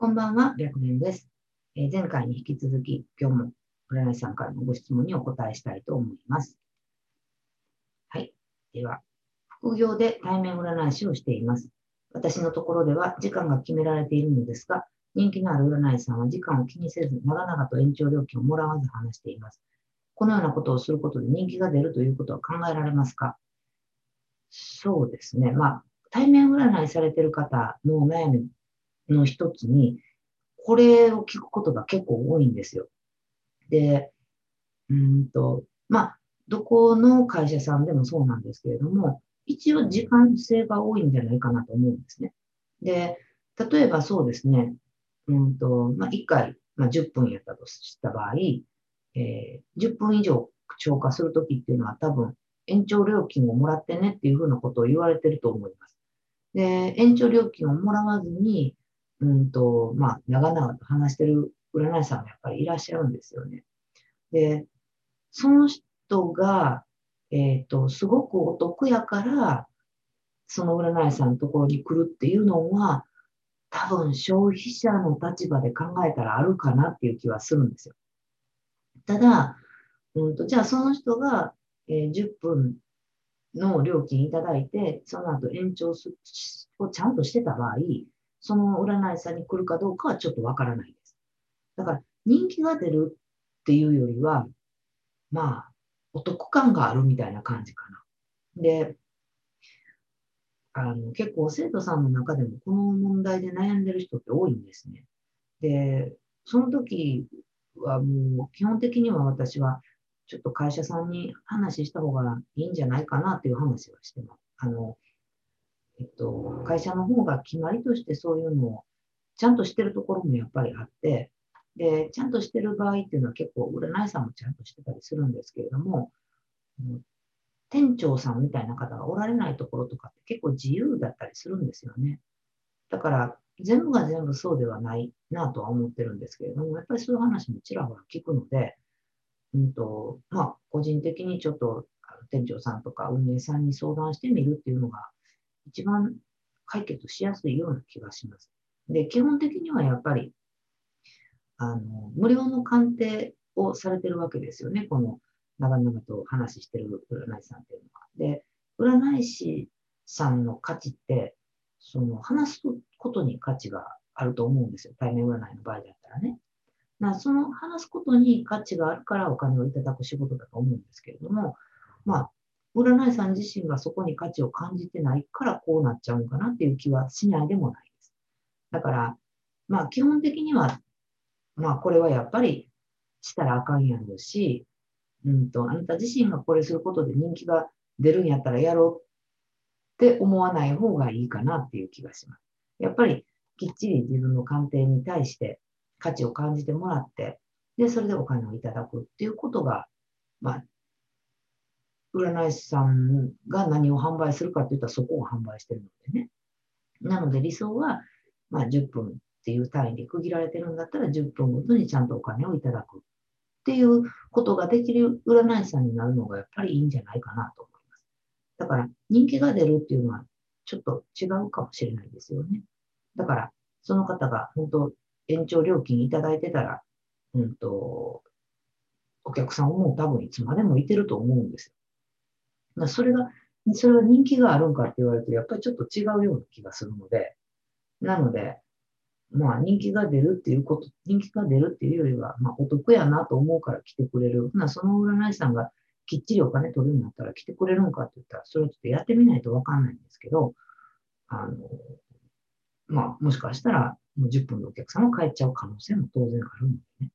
こんばんは、白年です。えー前回に引き続き、今日も占い師さんからのご質問にお答えしたいと思います。はい。では、副業で対面占い師をしています。私のところでは時間が決められているのですが、人気のある占い師さんは時間を気にせず、長々と延長料金をもらわず話しています。このようなことをすることで人気が出るということは考えられますか？そうですね。まあ、対面占いされている方の悩みの一つに、これを聞くことが結構多いんですよ。で、うんと、まあ、どこの会社さんでもそうなんですけれども、一応時間制が多いんじゃないかなと思うんですね。で、例えばそうですね、うんと、まあ、1回、まあ、10分やったとした場合、えー10分以上超過するときっていうのは多分延長料金をもらってねっていうふうなことを言われてると思います。で、延長料金をもらわずに、うんと、まあ、長々と話してる占い師さんがやっぱりいらっしゃるんですよね。で、その人が、えっ、と、すごくお得やから、その占い師さんのところに来るっていうのは、多分消費者の立場で考えたらあるかなっていう気はするんですよ。ただ、うんと、じゃあその人が、えー10分の料金いただいて、その後延長すをちゃんとしてた場合、その占い師さんに来るかどうかはちょっとわからないです。だから人気が出るっていうよりは、まあ、お得感があるみたいな感じかな。で、あの結構生徒さんの中でもこの問題で悩んでる人って多いんですね。で、その時はもう基本的には私はちょっと会社さんに話した方がいいんじゃないかなっていう話はしてます。あの、えっと、会社の方が決まりとしてそういうのをちゃんとしてるところもやっぱりあって、で、ちゃんとしてる場合っていうのは結構占い師さんもちゃんとしてたりするんですけれども、店長さんみたいな方がおられないところとかって結構自由だったりするんですよね。だから、全部が全部そうではないなとは思ってるんですけれども、やっぱりそういう話もちらほら聞くので、うんと、まあ、個人的にちょっと店長さんとか運営さんに相談してみるっていうのが一番解決しやすいような気がします。で、基本的にはやっぱり、あの、無料の鑑定をされてるわけですよね。この長々と話してる占い師さんっていうのは。で、占い師さんの価値って、その話すことに価値があると思うんですよ。対面占いの場合だったらね。なその話すことに価値があるからお金をいただく仕事だと思うんですけれども、まあ、占い師さん自身がそこに価値を感じてないからこうなっちゃうのかなっていう気はしないでもないです。だから、まあ基本的には、まあこれはやっぱりしたらあかんやろうし、うんと、あなた自身がこれすることで人気が出るんやったらやろうって思わない方がいいかなっていう気がします。やっぱりきっちり自分の鑑定に対して価値を感じてもらって、で、それでお金をいただくっていうことが、まあ、占い師さんが何を販売するかって言ったらそこを販売してるのでね。なので理想は、まあ、10分っていう単位で区切られてるんだったら10分ごとにちゃんとお金をいただくっていうことができる占い師さんになるのがやっぱりいいんじゃないかなと思います。だから人気が出るっていうのはちょっと違うかもしれないですよね。だからその方が本当延長料金いただいてたら、うんと、お客さんも多分いつまでもいてると思うんですよ。だからそれが、それは人気があるんかって言われると、やっぱりちょっと違うような気がするので、なので、まあ人気が出るっていうこと、人気が出るっていうよりは、まあお得やなと思うから来てくれる。ほな、その占い師さんがきっちりお金取るようになったら来てくれるのかって言ったら、それをちょっとやってみないとわかんないんですけど、あの、まあもしかしたらもう10分でお客様帰っちゃう可能性も当然あるのでね。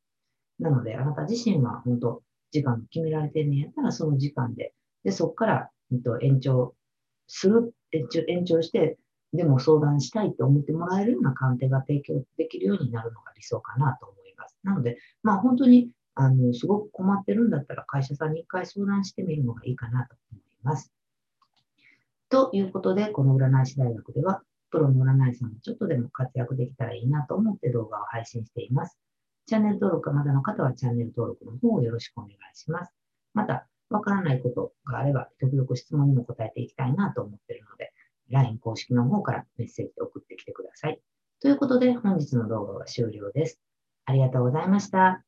なので、あなた自身は本当、時間決められてるんやったらその時間で、で、そこから、うんと、延長する、延長延長して、でも相談したいと思ってもらえるような鑑定が提供できるようになるのが理想かなと思います。なので、まあ本当に、あの、すごく困ってるんだったら会社さんに一回相談してみるのがいいかなと思います。ということで、この占い師大学では、プロの占い師さんがちょっとでも活躍できたらいいなと思って動画を配信しています。チャンネル登録がまだの方はチャンネル登録の方をよろしくお願いします。また、わからないことがあれば、時々質問にも答えていきたいなと思っているので、LINE 公式の方からメッセージで送ってきてください。ということで、本日の動画は終了です。ありがとうございました。